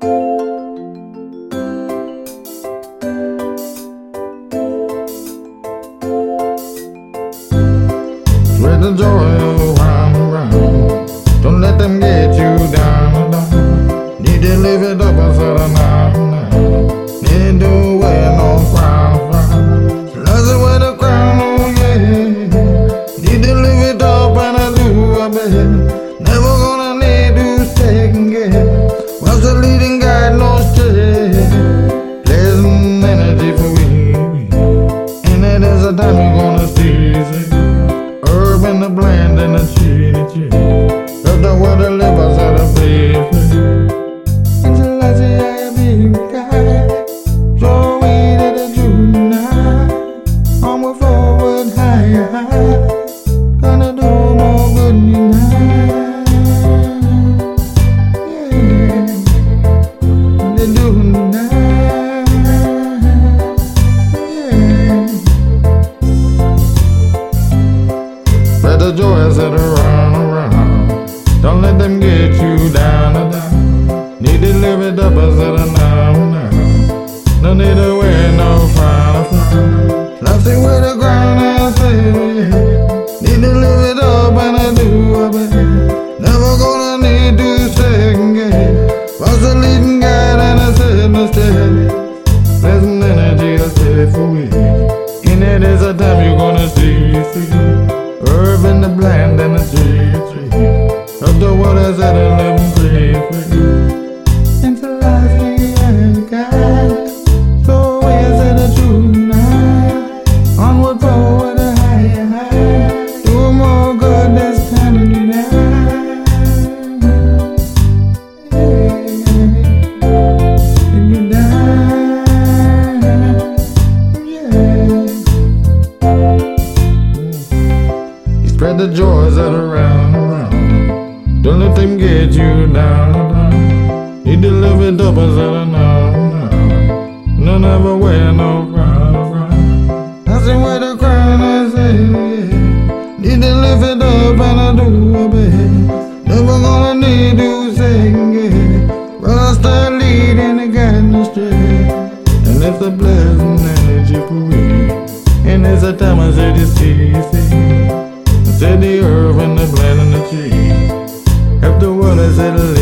Spread the joy around. Don't let them get you down, down. Need to live it up. Need to wear no crown, oh yeah. Need to live it up and I do, the joy as it around, around. Don't let them get you down, down. Need to live it up as it now, now. No need to wear no frown, frown. Nothing with the ground, I say. Need to live it up and I do, I bet. Never gonna need to second guess. Was the leading guide and I said no steady. Pleasant energy, I said for me. In it is a Herb in the blend and the tree, tree. Up the waters at eleven free, the joys that are around, around. Don't let them get you down, down. Need to live it up as I know, now. No, never wear no crown, crown. Nothing with a crown, I say, yeah. Need to live it up and I do a bit. Never gonna need to second guess. Rasta leading the astray. And it's a pleasant energy for me. And it's a time I said it's easy. Help the world I said to live